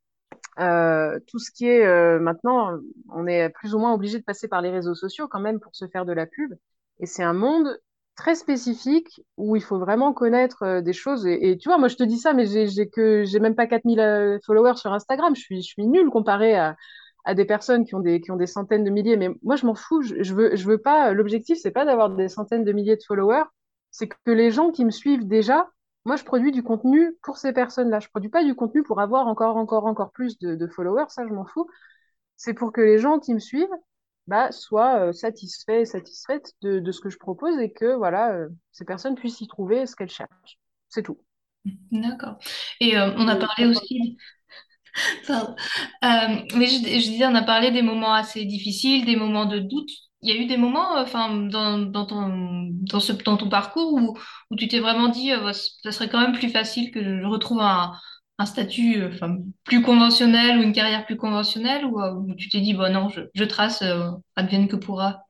euh, tout ce qui est euh, maintenant, on est plus ou moins obligé de passer par les réseaux sociaux quand même pour se faire de la pub. Et c'est un monde très spécifique où il faut vraiment connaître euh, des choses. Et, tu vois, moi, je te dis ça, mais j'ai que j'ai même pas 4000 euh, followers sur Instagram. Je suis, je suis nulle comparé à, à des personnes qui ont des, qui ont des centaines de milliers. Mais moi, je m'en fous. Je, je veux, je veux pas. L'objectif, c'est pas d'avoir des centaines de milliers de followers. C'est que les gens qui me suivent déjà, moi, je produis du contenu pour ces personnes-là. Je produis pas du contenu pour avoir encore, encore, encore plus de followers. Ça, je m'en fous. C'est pour que les gens qui me suivent bah, soient euh, satisfaits et satisfaites de, de, ce que je propose et que voilà, euh, ces personnes puissent y trouver ce qu'elles cherchent. C'est tout. D'accord. Et euh, on a parlé aussi. Pardon. Euh, mais je, je, disais, on a parlé des moments assez difficiles, des moments de doute. Il y a eu des moments, enfin, dans, dans, ton, dans, ce, dans ton parcours où, où tu t'es vraiment dit, euh, ça serait quand même plus facile que je retrouve un, un statut euh, enfin, plus conventionnel ou une carrière plus conventionnelle ou euh, tu t'es dit, bon non, je, trace, euh, advienne que pourra?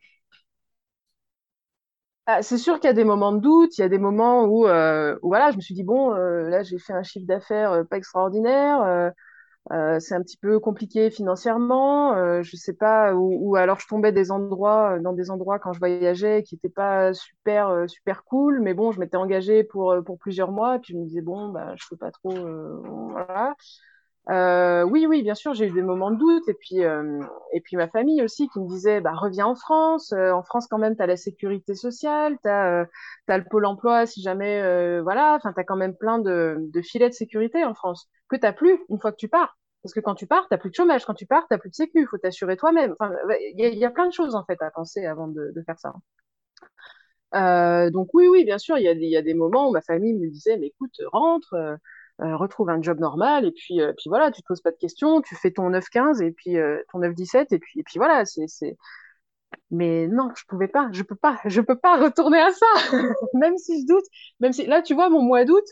Ah, c'est sûr qu'il y a des moments de doute, il y a des moments où, voilà, je me suis dit, bon, là j'ai fait un chiffre d'affaires pas extraordinaire, euh, euh, c'est un petit peu compliqué financièrement, euh, je sais pas, ou, ou alors je tombais des endroits, dans des endroits quand je voyageais qui étaient pas super, super cool, mais bon, je m'étais engagée pour, pour plusieurs mois, puis je me disais, bon, bah, je peux pas trop, voilà. Euh, oui, oui, bien sûr, j'ai eu des moments de doute. Et puis, euh, et puis ma famille aussi qui me disait, bah, reviens en France. Euh, en France, quand même, tu as la sécurité sociale, tu as, euh, le pôle emploi si jamais, euh, voilà. Enfin, tu as quand même plein de, de filets de sécurité en France que tu plus une fois que tu pars. Parce que quand tu pars, tu plus de chômage. Quand tu pars, tu plus de sécu. Il faut t'assurer toi-même. Enfin, il y a, y a, plein de choses, en fait, à penser avant de, de faire ça. Euh, donc oui, oui, bien sûr, il y a, y a des moments où ma famille me disait, mais écoute, rentre euh, retrouve un job normal et puis euh, puis voilà tu te poses pas de questions tu fais ton 9-15 et puis euh, ton 9-17 et puis et puis voilà c'est mais non je pouvais pas je peux pas je peux pas retourner à ça. Même si je doute même si là tu vois mon mois d'août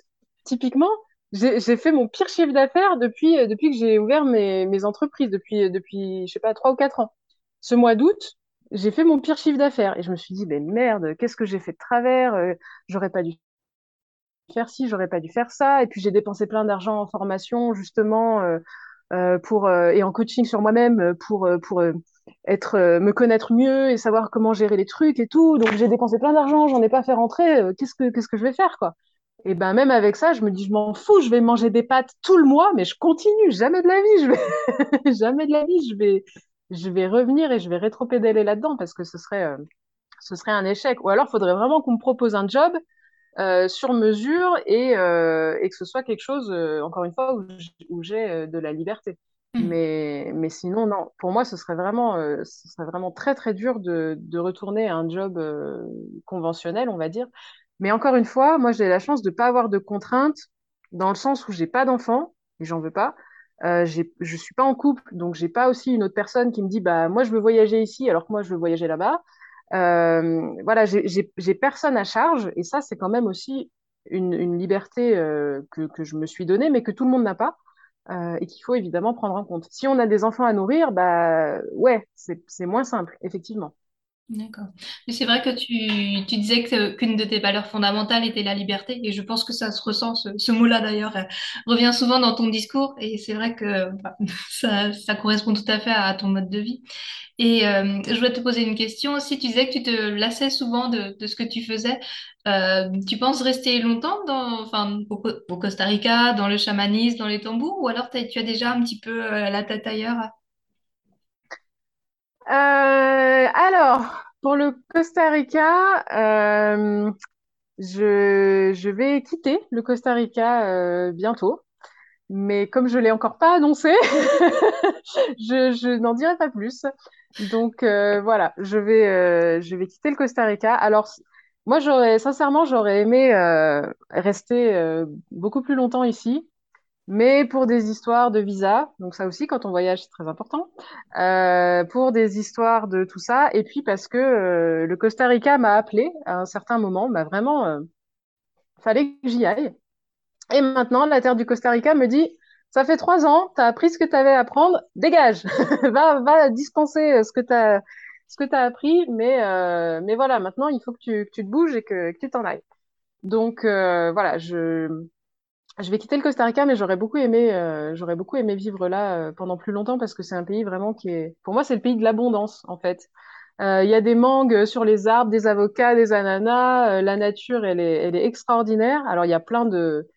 typiquement j'ai fait mon pire chiffre d'affaires depuis depuis que j'ai ouvert mes mes entreprises depuis depuis je sais pas trois ou quatre ans. Ce mois d'août j'ai fait mon pire chiffre d'affaires et je me suis dit ben merde qu'est-ce que j'ai fait de travers j'aurais pas dû faire ci, j'aurais pas dû faire ça. Et puis j'ai dépensé plein d'argent en formation justement euh, euh, pour euh, et en coaching sur moi-même pour pour être me connaître mieux et savoir comment gérer les trucs et tout. Donc j'ai dépensé plein d'argent, j'en ai pas fait rentrer. qu'est-ce que qu'est-ce que je vais faire quoi? Et ben même avec ça, je me dis je m'en fous, je vais manger des pâtes tout le mois, mais je continue. Jamais de la vie, je vais jamais de la vie, je vais je vais revenir et je vais rétro-pédaler là-dedans parce que ce serait ce serait un échec. Ou alors, il faudrait vraiment qu'on me propose un job euh, sur mesure et, euh, et, que ce soit quelque chose, euh, encore une fois, où j'ai de la liberté. Mmh. Mais, mais sinon, non. Pour moi, ce serait vraiment, ce serait vraiment très, très dur de, de retourner à un job conventionnel, on va dire. Mais encore une fois, moi, j'ai la chance de ne pas avoir de contraintes dans le sens où j'ai pas d'enfant et j'en veux pas. Euh, je suis pas en couple, donc j'ai pas aussi une autre personne qui me dit bah moi je veux voyager ici alors que moi je veux voyager là-bas. Euh, voilà, j'ai personne à charge et ça, c'est quand même aussi une, une liberté euh, que, que, je me suis donnée, mais que tout le monde n'a pas euh, et qu'il faut évidemment prendre en compte. Si on a des enfants à nourrir, bah ouais, c'est moins simple, effectivement. D'accord. Mais c'est vrai que tu, tu disais qu'une de tes valeurs fondamentales était la liberté, et je pense que ça se ressent, ce, mot-là d'ailleurs, euh, revient souvent dans ton discours, et c'est vrai que bah, ça, ça, correspond tout à fait à, ton mode de vie. Et euh, je voulais te poser une question aussi, tu disais que tu te lassais souvent de, de ce que tu faisais. Euh, tu penses rester longtemps dans, enfin, au, au, Costa Rica, dans le chamanisme, dans les tambours, ou alors tu as déjà un petit peu la tête ailleurs alors, pour le Costa Rica, euh, je, je, vais quitter le Costa Rica euh, bientôt. Mais comme je l'ai encore pas annoncé, je, je n'en dirai pas plus. Donc euh, voilà, je vais, euh, je vais quitter le Costa Rica. Alors, moi, j'aurais, sincèrement, j'aurais aimé euh, rester beaucoup plus longtemps ici mais pour des histoires de visa, donc ça aussi, quand on voyage, c'est très important, euh, pour des histoires de tout ça, et puis parce que euh, le Costa Rica m'a appelé à un certain moment, m'a vraiment, euh, fallait que j'y aille. Et maintenant, la terre du Costa Rica me dit, ça fait trois ans, tu as appris ce que tu avais à apprendre, dégage, va, va dispenser ce que tu as, ce que tu appris, mais, euh, mais voilà, maintenant, il faut que tu, que tu te bouges et que, que tu t'en ailles. Donc euh, voilà, je je vais quitter le Costa Rica, mais j'aurais beaucoup aimé, euh, vivre là euh, pendant plus longtemps parce que c'est un pays vraiment qui est, pour moi, c'est le pays de l'abondance en fait. Euh, il y a des mangues sur les arbres, des avocats, des ananas. la nature, elle est, extraordinaire. Alors il y a plein de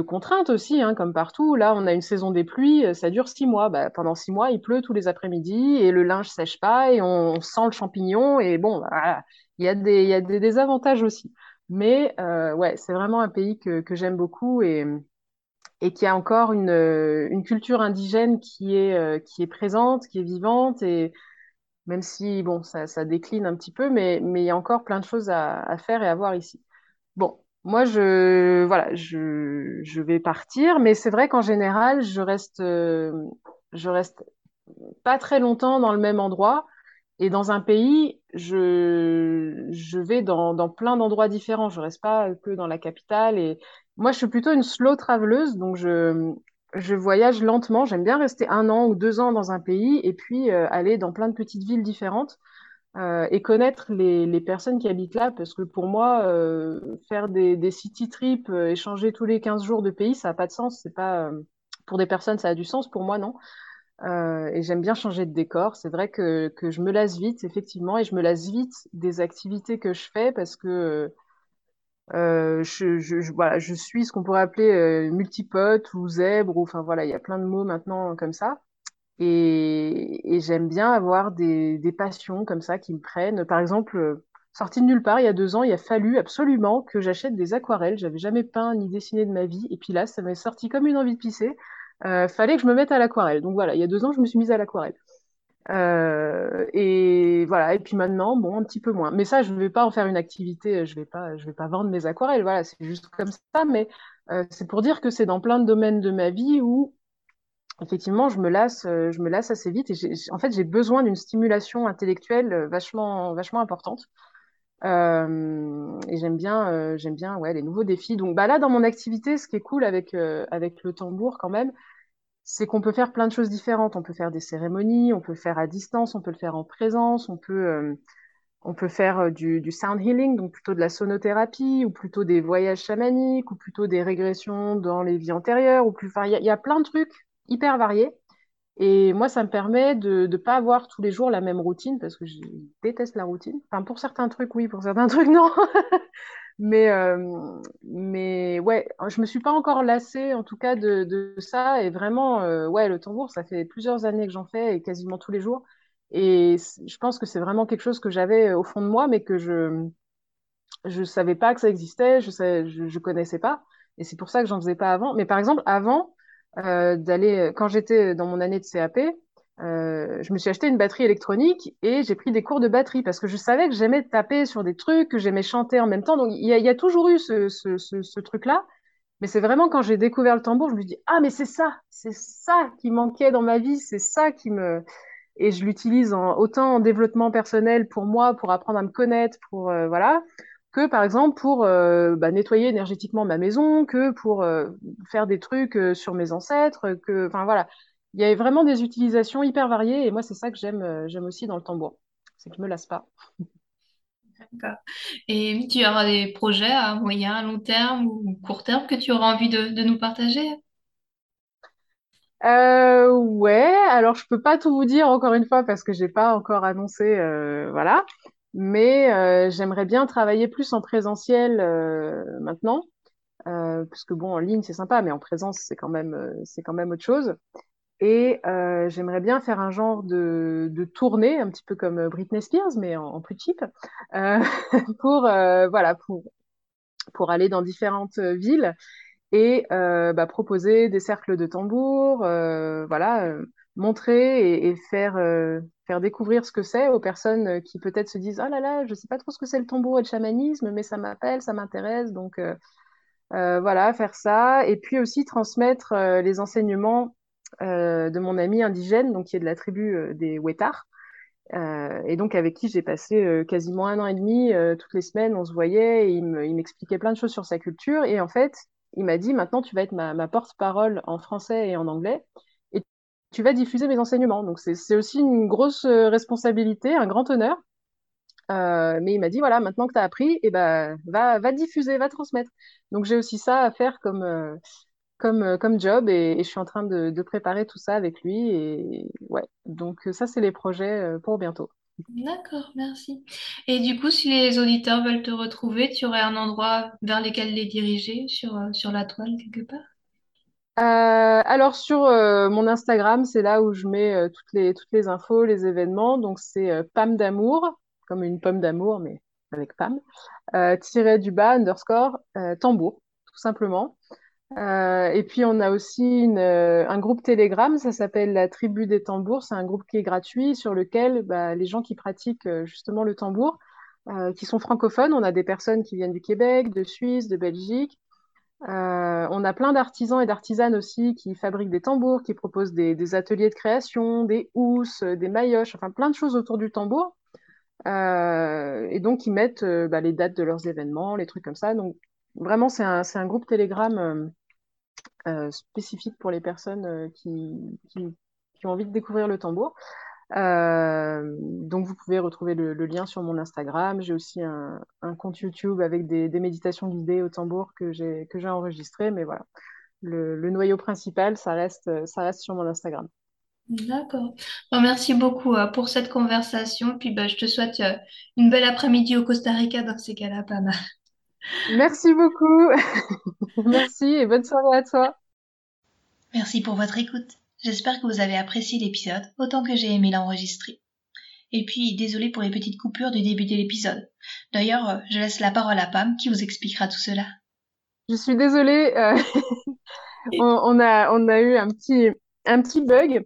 contraintes aussi, hein, comme partout. Là, on a une saison des pluies, ça dure six mois. Bah, pendant six mois, il pleut tous les après-midi et le linge sèche pas et on, sent le champignon et bon, voilà. Il y a des, il y a des aussi. Mais euh, ouais, c'est vraiment un pays que, que j'aime beaucoup et, et qui a encore une, une culture indigène qui est, euh, qui est présente, qui est vivante et même si bon, ça, ça décline un petit peu, mais, mais il y a encore plein de choses à, à faire et à voir ici. Bon, moi, je, voilà, je, je vais partir, mais c'est vrai qu'en général, je reste, euh, je reste pas très longtemps dans le même endroit. Et dans un pays, je, vais dans, plein d'endroits différents. Je reste pas que dans la capitale. Et moi, je suis plutôt une slow traveleuse, donc je, voyage lentement. J'aime bien rester un an ou deux ans dans un pays et puis euh, aller dans plein de petites villes différentes euh, et connaître les, personnes qui habitent là. Parce que pour moi, euh, faire des, city trips, échanger tous les 15 jours de pays, ça n'a pas de sens. C'est pas, pour des personnes, ça a du sens. Pour moi, non. Euh, et j'aime bien changer de décor. C'est vrai que, que je me lasse vite, effectivement, et je me lasse vite des activités que je fais parce que euh, je, je, voilà, je suis ce qu'on pourrait appeler euh, multipote ou zèbre, ou, enfin voilà, il y a plein de mots maintenant comme ça. Et, j'aime bien avoir des, des passions comme ça qui me prennent. Par exemple, euh, sorti de nulle part, il y a deux ans, il a fallu absolument que j'achète des aquarelles. J'avais jamais peint ni dessiné de ma vie. Et puis là, ça m'est sorti comme une envie de pisser fallait que je me mette à l'aquarelle. Donc voilà, il y a deux ans, je me suis mise à l'aquarelle. Euh, et voilà. Et puis maintenant, bon, un petit peu moins. Mais ça, je ne vais pas en faire une activité. Je vais pas, je vais pas vendre mes aquarelles. Voilà, c'est juste comme ça. Mais euh, c'est pour dire que c'est dans plein de domaines de ma vie où effectivement, je me lasse, je me lasse assez vite. Et en fait, j'ai besoin d'une stimulation intellectuelle vachement, vachement importante. Euh, et j'aime bien, euh, j'aime bien, ouais, les nouveaux défis. Donc, bah là, dans mon activité, ce qui est cool avec euh, avec le tambour quand même, c'est qu'on peut faire plein de choses différentes. On peut faire des cérémonies, on peut faire à distance, on peut le faire en présence, on peut on peut faire du, du, sound healing, donc plutôt de la sonothérapie, ou plutôt des voyages chamaniques, ou plutôt des régressions dans les vies antérieures, ou plus. Enfin, il y, a plein de trucs hyper variés. Et moi, ça me permet de ne pas avoir tous les jours la même routine, parce que je déteste la routine. Enfin, pour certains trucs, oui, pour certains trucs, non. mais, euh, mais ouais, je me suis pas encore lassée, en tout cas, de, de ça. Et vraiment, euh, ouais, le tambour, ça fait plusieurs années que j'en fais, et quasiment tous les jours. Et je pense que c'est vraiment quelque chose que j'avais au fond de moi, mais que je je savais pas que ça existait, je ne je, je connaissais pas. Et c'est pour ça que j'en faisais pas avant. Mais par exemple, avant, euh, d'aller quand j'étais dans mon année de CAP, euh, je me suis acheté une batterie électronique et j'ai pris des cours de batterie parce que je savais que j'aimais taper sur des trucs, que j'aimais chanter en même temps. Donc il y a, toujours eu ce, truc-là. Mais c'est vraiment quand j'ai découvert le tambour, je me dis ah mais c'est ça, c'est ça qui manquait dans ma vie, c'est ça qui me et je l'utilise autant en développement personnel pour moi, pour apprendre à me connaître, pour euh, voilà, que par exemple pour euh, bah, nettoyer énergétiquement ma maison, que pour euh, faire des trucs euh, sur mes ancêtres, que enfin voilà, il y a vraiment des utilisations hyper variées et moi c'est ça que j'aime j'aime aussi dans le tambour, c'est que je me lasse pas. D'accord. Et tu auras des projets à moyen, long terme ou court terme que tu auras envie de, de nous partager? Euh, ouais, alors je peux pas tout vous dire encore une fois parce que j'ai pas encore annoncé, voilà. Mais euh, j'aimerais bien travailler plus en présentiel euh, maintenant, euh, parce que bon, en ligne c'est sympa, mais en présence c'est quand même c'est quand même autre chose. Et j'aimerais bien faire un genre de, de tournée, un petit peu comme Britney Spears, mais en, plus cheap, pour voilà pour pour aller dans différentes villes et bah, proposer des cercles de tambour, voilà, montrer et, faire, euh, faire découvrir ce que c'est aux personnes qui peut-être se disent, oh là là, je sais pas trop ce que c'est le tambour et le chamanisme, mais ça m'appelle, ça m'intéresse, donc euh, euh, voilà, faire ça, et puis aussi transmettre euh, les enseignements euh, de mon ami indigène, donc qui est de la tribu euh, des Wetar, euh, et donc avec qui j'ai passé euh, quasiment un an et demi, euh, toutes les semaines, on se voyait, il me- il m'expliquait plein de choses sur sa culture. Et en fait, il m'a dit, maintenant tu vas être ma, porte-parole en français et en anglais, tu vas diffuser mes enseignements. Donc c'est aussi une grosse euh, responsabilité, un grand honneur. Euh, mais il m'a dit, voilà, maintenant que tu as appris, et ben, va, va diffuser, va transmettre. Donc j'ai aussi ça à faire comme, euh, comme, comme job, et, je suis en train de, de préparer tout ça avec lui. Et ouais, donc ça, c'est les projets pour bientôt. D'accord, merci. Et du coup, si les auditeurs veulent te retrouver, tu aurais un endroit vers lequel les diriger sur, sur la toile quelque part? Euh, alors sur euh, mon Instagram, c'est là où je mets euh, toutes les, infos, les événements. Donc c'est Pam d'amour, comme une pomme d'amour, mais avec Pam, tiré du bas, underscore, tambour, tout simplement. Et puis on a aussi un groupe Telegram, ça s'appelle la Tribu des Tambours. C'est un groupe qui est gratuit sur lequel bah, les gens qui pratiquent justement le tambour, qui sont francophones, on a des personnes qui viennent du Québec, de Suisse, de Belgique. Euh, on a plein d'artisans et d'artisanes aussi qui fabriquent des tambours, qui proposent des, ateliers de création, des housses, euh, des maillotches, enfin plein de choses autour du tambour. Euh, et donc, ils mettent bah, les dates de leurs événements, les trucs comme ça. Donc, vraiment, c'est un, groupe Telegram spécifique pour les personnes qui ont envie de découvrir le tambour. Euh, donc, vous pouvez retrouver le, le lien sur mon Instagram. J'ai aussi un, un compte YouTube avec des, des méditations guidées au tambour que j'ai que j'ai enregistré. Mais voilà, le, le noyau principal, ça reste, ça reste sur mon Instagram. D'accord. Bon, merci beaucoup euh, pour cette conversation. Puis bah, je te souhaite euh, une belle après-midi au Costa Rica dans ces cas-là, pas mal. Merci beaucoup. Merci et bonne soirée à toi. Merci pour votre écoute. J'espère que vous avez apprécié l'épisode autant que j'ai aimé l'enregistrer. Et puis, désolé pour les petites coupures du début de l'épisode. D'ailleurs, euh, je laisse la parole à Pam qui vous expliquera tout cela. Je suis désolée, euh, on, on a, on a eu un petit, un petit bug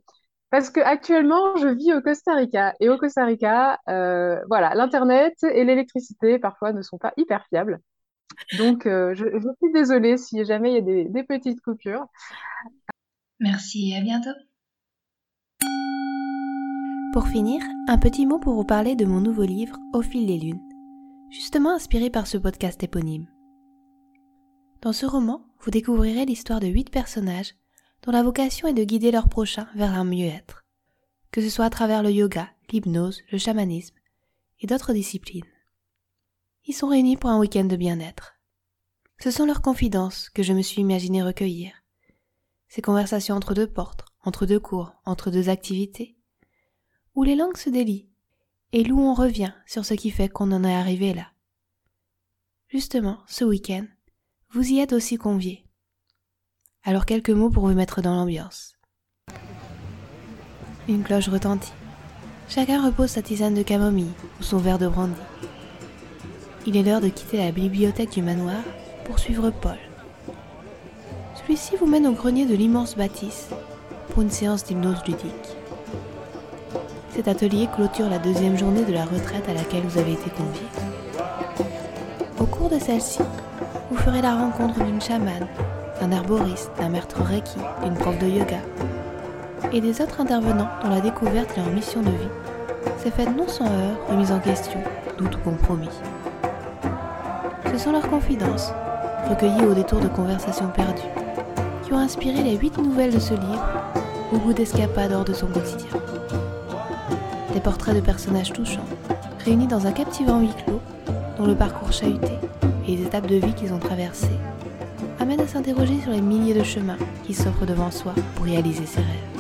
parce que actuellement je vis au Costa Rica et au Costa Rica, euh, voilà, l'internet et l'électricité parfois ne sont pas hyper fiables. Donc euh, je, je suis désolée si jamais il y a des, des petites coupures. Merci et à bientôt. Pour finir, un petit mot pour vous parler de mon nouveau livre Au fil des lunes, justement inspiré par ce podcast éponyme. Dans ce roman, vous découvrirez l'histoire de huit personnages dont la vocation est de guider leurs prochains vers un mieux-être, que ce soit à travers le yoga, l'hypnose, le chamanisme, et d'autres disciplines. Ils sont réunis pour un week-end de bien-être. Ce sont leurs confidences que je me suis imaginé recueillir. Ces conversations entre deux portes, entre deux cours, entre deux activités, où les langues se délient et où on revient sur ce qui fait qu'on en est arrivé là. Justement, ce week-end, vous y êtes aussi conviés. Alors quelques mots pour vous mettre dans l'ambiance. Une cloche retentit. Chacun repose sa tisane de camomille ou son verre de brandy. Il est l'heure de quitter la bibliothèque du manoir pour suivre Paul. Celui-ci vous mène au grenier de l'immense bâtisse pour une séance d'hypnose ludique. Cet atelier clôture la deuxième journée de la retraite à laquelle vous avez été convié. Au cours de celle-ci, vous ferez la rencontre d'une chamane, d'un herboriste, d'un maître reiki, d'une prof de yoga et des autres intervenants dont la découverte et leur mission de vie s'est faite non sans heurts, remise en question, doute ou compromis. Ce sont leurs confidences, recueillies au détour de conversations perdues, qui ont inspiré les huit nouvelles de ce livre, au bout d'escapades hors de son quotidien. Des portraits de personnages touchants, réunis dans un captivant huis clos, dont le parcours chahuté et les étapes de vie qu'ils ont traversées amènent à s'interroger sur les milliers de chemins qui s'offrent devant soi pour réaliser ses rêves.